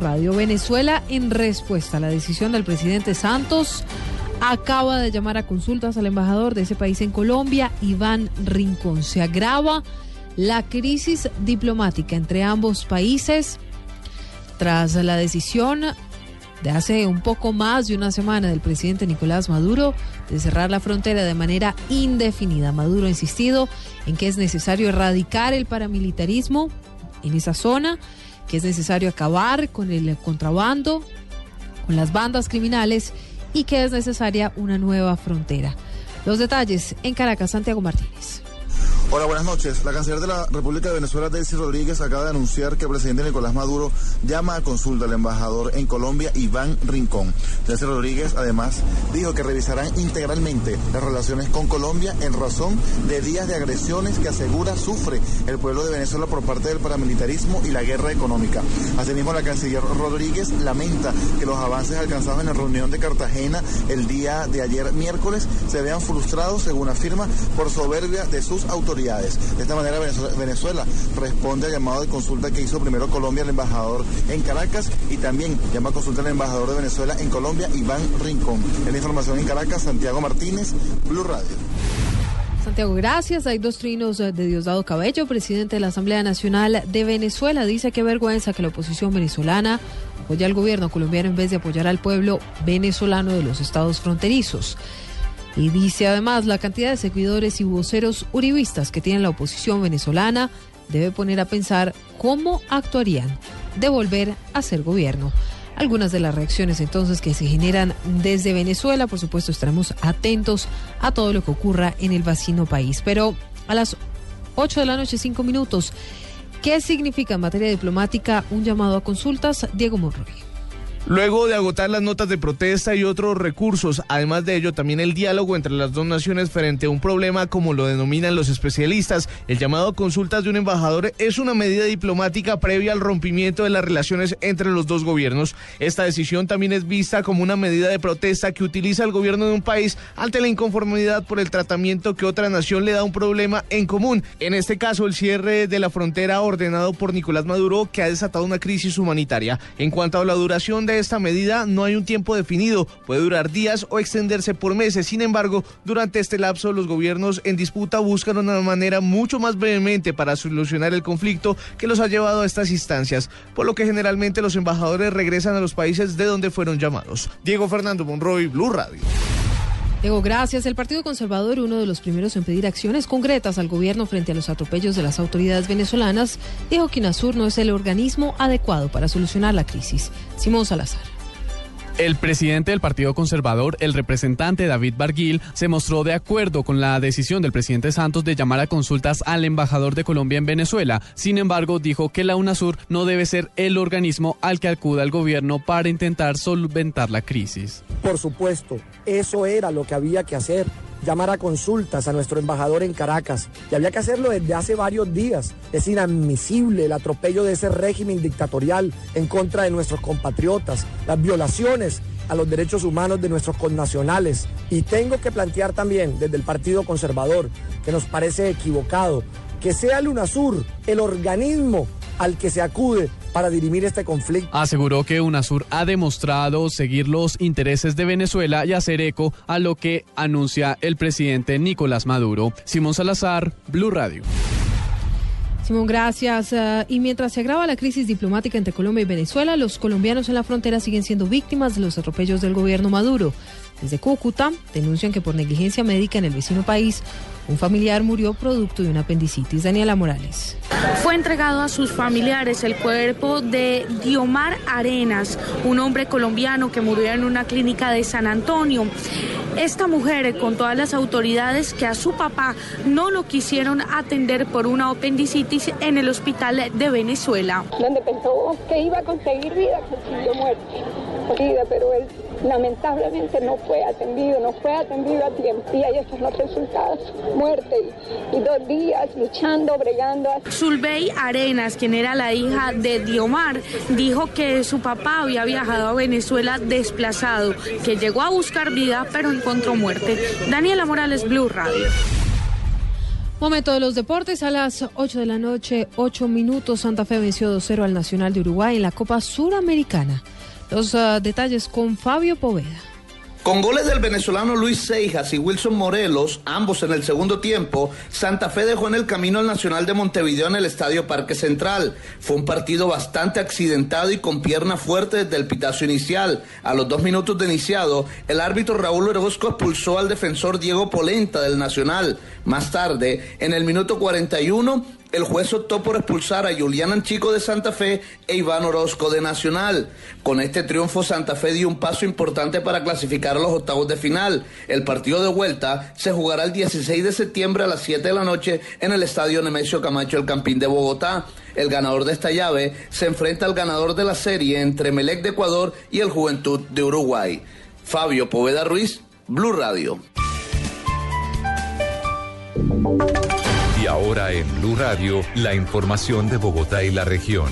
Radio Venezuela, en respuesta a la decisión del presidente Santos, acaba de llamar a consultas al embajador de ese país en Colombia, Iván Rincón. Se agrava la crisis diplomática entre ambos países tras la decisión de hace un poco más de una semana del presidente Nicolás Maduro de cerrar la frontera de manera indefinida. Maduro ha insistido en que es necesario erradicar el paramilitarismo en esa zona que es necesario acabar con el contrabando, con las bandas criminales y que es necesaria una nueva frontera. Los detalles en Caracas, Santiago Martínez. Hola, buenas noches. La canciller de la República de Venezuela, Delcy Rodríguez, acaba de anunciar que el presidente Nicolás Maduro llama a consulta al embajador en Colombia, Iván Rincón. Delcy Rodríguez, además, dijo que revisarán integralmente las relaciones con Colombia en razón de días de agresiones que asegura sufre el pueblo de Venezuela por parte del paramilitarismo y la guerra económica. Asimismo, la canciller Rodríguez lamenta que los avances alcanzados en la reunión de Cartagena el día de ayer miércoles se vean frustrados, según afirma, por soberbia de sus autoridades de esta manera Venezuela responde al llamado de consulta que hizo primero Colombia al embajador en Caracas y también llama a consulta al embajador de Venezuela en Colombia, Iván Rincón. En la información en Caracas, Santiago Martínez, Blue Radio. Santiago, gracias. Hay dos trinos de Diosdado Cabello, presidente de la Asamblea Nacional de Venezuela. Dice que vergüenza que la oposición venezolana apoya al gobierno colombiano en vez de apoyar al pueblo venezolano de los estados fronterizos. Y dice además, la cantidad de seguidores y voceros uribistas que tiene la oposición venezolana debe poner a pensar cómo actuarían de volver a ser gobierno. Algunas de las reacciones entonces que se generan desde Venezuela, por supuesto estaremos atentos a todo lo que ocurra en el vecino país. Pero a las 8 de la noche, 5 minutos, ¿qué significa en materia diplomática un llamado a consultas? Diego Monroy. Luego de agotar las notas de protesta y otros recursos, además de ello también el diálogo entre las dos naciones frente a un problema como lo denominan los especialistas, el llamado consultas de un embajador es una medida diplomática previa al rompimiento de las relaciones entre los dos gobiernos. Esta decisión también es vista como una medida de protesta que utiliza el gobierno de un país ante la inconformidad por el tratamiento que otra nación le da a un problema en común. En este caso, el cierre de la frontera ordenado por Nicolás Maduro que ha desatado una crisis humanitaria. En cuanto a la duración de esta medida no hay un tiempo definido, puede durar días o extenderse por meses. Sin embargo, durante este lapso los gobiernos en disputa buscan una manera mucho más vehemente para solucionar el conflicto que los ha llevado a estas instancias, por lo que generalmente los embajadores regresan a los países de donde fueron llamados. Diego Fernando Monroy, Blue Radio. Diego, gracias. El Partido Conservador, uno de los primeros en pedir acciones concretas al gobierno frente a los atropellos de las autoridades venezolanas, dijo que UNASUR no es el organismo adecuado para solucionar la crisis. Simón Salazar. El presidente del Partido Conservador, el representante David Barguil, se mostró de acuerdo con la decisión del presidente Santos de llamar a consultas al embajador de Colombia en Venezuela. Sin embargo, dijo que la UNASUR no debe ser el organismo al que acuda el gobierno para intentar solventar la crisis. Por supuesto, eso era lo que había que hacer llamar a consultas a nuestro embajador en Caracas. Y había que hacerlo desde hace varios días. Es inadmisible el atropello de ese régimen dictatorial en contra de nuestros compatriotas, las violaciones a los derechos humanos de nuestros connacionales. Y tengo que plantear también desde el Partido Conservador, que nos parece equivocado, que sea el UNASUR el organismo al que se acude para dirimir este conflicto. Aseguró que UNASUR ha demostrado seguir los intereses de Venezuela y hacer eco a lo que anuncia el presidente Nicolás Maduro. Simón Salazar, Blue Radio. Simón, gracias. Uh, y mientras se agrava la crisis diplomática entre Colombia y Venezuela, los colombianos en la frontera siguen siendo víctimas de los atropellos del gobierno Maduro. Desde Cúcuta denuncian que por negligencia médica en el vecino país, un familiar murió producto de una apendicitis. Daniela Morales. Fue entregado a sus familiares el cuerpo de Diomar Arenas, un hombre colombiano que murió en una clínica de San Antonio. Esta mujer con todas las autoridades que a su papá no lo quisieron atender por una apendicitis en el hospital de Venezuela. Donde pensó que iba a conseguir vida, consiguió muerte. Vida, pero él lamentablemente no fue atendido, no fue atendido a tiempo y ahí están los resultados, muerte y, dos días luchando, bregando. Zulbey Arenas, quien era la hija de Diomar, dijo que su papá había viajado a Venezuela desplazado, que llegó a buscar vida pero encontró muerte. Daniela Morales, Blue Radio. Momento de los deportes a las 8 de la noche, 8 minutos. Santa Fe venció 2-0 al Nacional de Uruguay en la Copa Suramericana. Los uh, detalles con Fabio Poveda. Con goles del venezolano Luis Seijas y Wilson Morelos, ambos en el segundo tiempo, Santa Fe dejó en el camino al Nacional de Montevideo en el Estadio Parque Central. Fue un partido bastante accidentado y con pierna fuerte desde el pitazo inicial. A los dos minutos de iniciado, el árbitro Raúl Orozco expulsó al defensor Diego Polenta del Nacional. Más tarde, en el minuto 41, el juez optó por expulsar a Julián Anchico de Santa Fe e Iván Orozco de Nacional. Con este triunfo, Santa Fe dio un paso importante para clasificar a los octavos de final. El partido de vuelta se jugará el 16 de septiembre a las 7 de la noche en el Estadio Nemesio Camacho El Campín de Bogotá. El ganador de esta llave se enfrenta al ganador de la serie entre Melec de Ecuador y el Juventud de Uruguay. Fabio Poveda Ruiz, Blue Radio. Ahora en Blue Radio, la información de Bogotá y la región.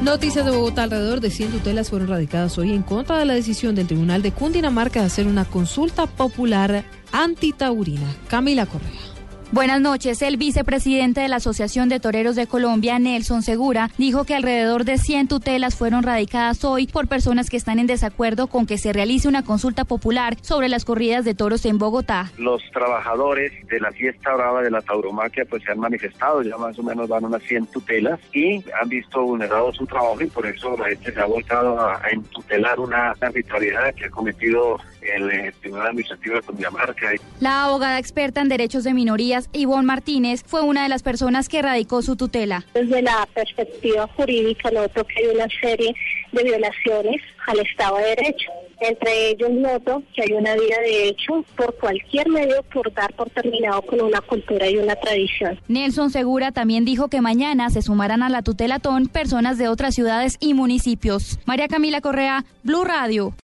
Noticias de Bogotá. Alrededor de 100 tutelas fueron radicadas hoy en contra de la decisión del Tribunal de Cundinamarca de hacer una consulta popular antitaurina. Camila Correa. Buenas noches. El vicepresidente de la Asociación de Toreros de Colombia, Nelson Segura, dijo que alrededor de 100 tutelas fueron radicadas hoy por personas que están en desacuerdo con que se realice una consulta popular sobre las corridas de toros en Bogotá. Los trabajadores de la fiesta brava de la tauromaquia pues se han manifestado, ya más o menos van unas 100 tutelas y han visto vulnerado su trabajo y por eso la gente se ha volcado a, a tutelar una arbitrariedad que ha cometido el eh, Tribunal Administrativo de Cundinamarca. La abogada experta en derechos de minorías, Ivonne Martínez, fue una de las personas que radicó su tutela. Desde la perspectiva jurídica, noto que hay una serie de violaciones al Estado de Derecho. Entre ellos noto que hay una vía de hecho por cualquier medio por dar por terminado con una cultura y una tradición. Nelson Segura también dijo que mañana se sumarán a la tutelatón personas de otras ciudades y municipios. María Camila Correa, Blue Radio.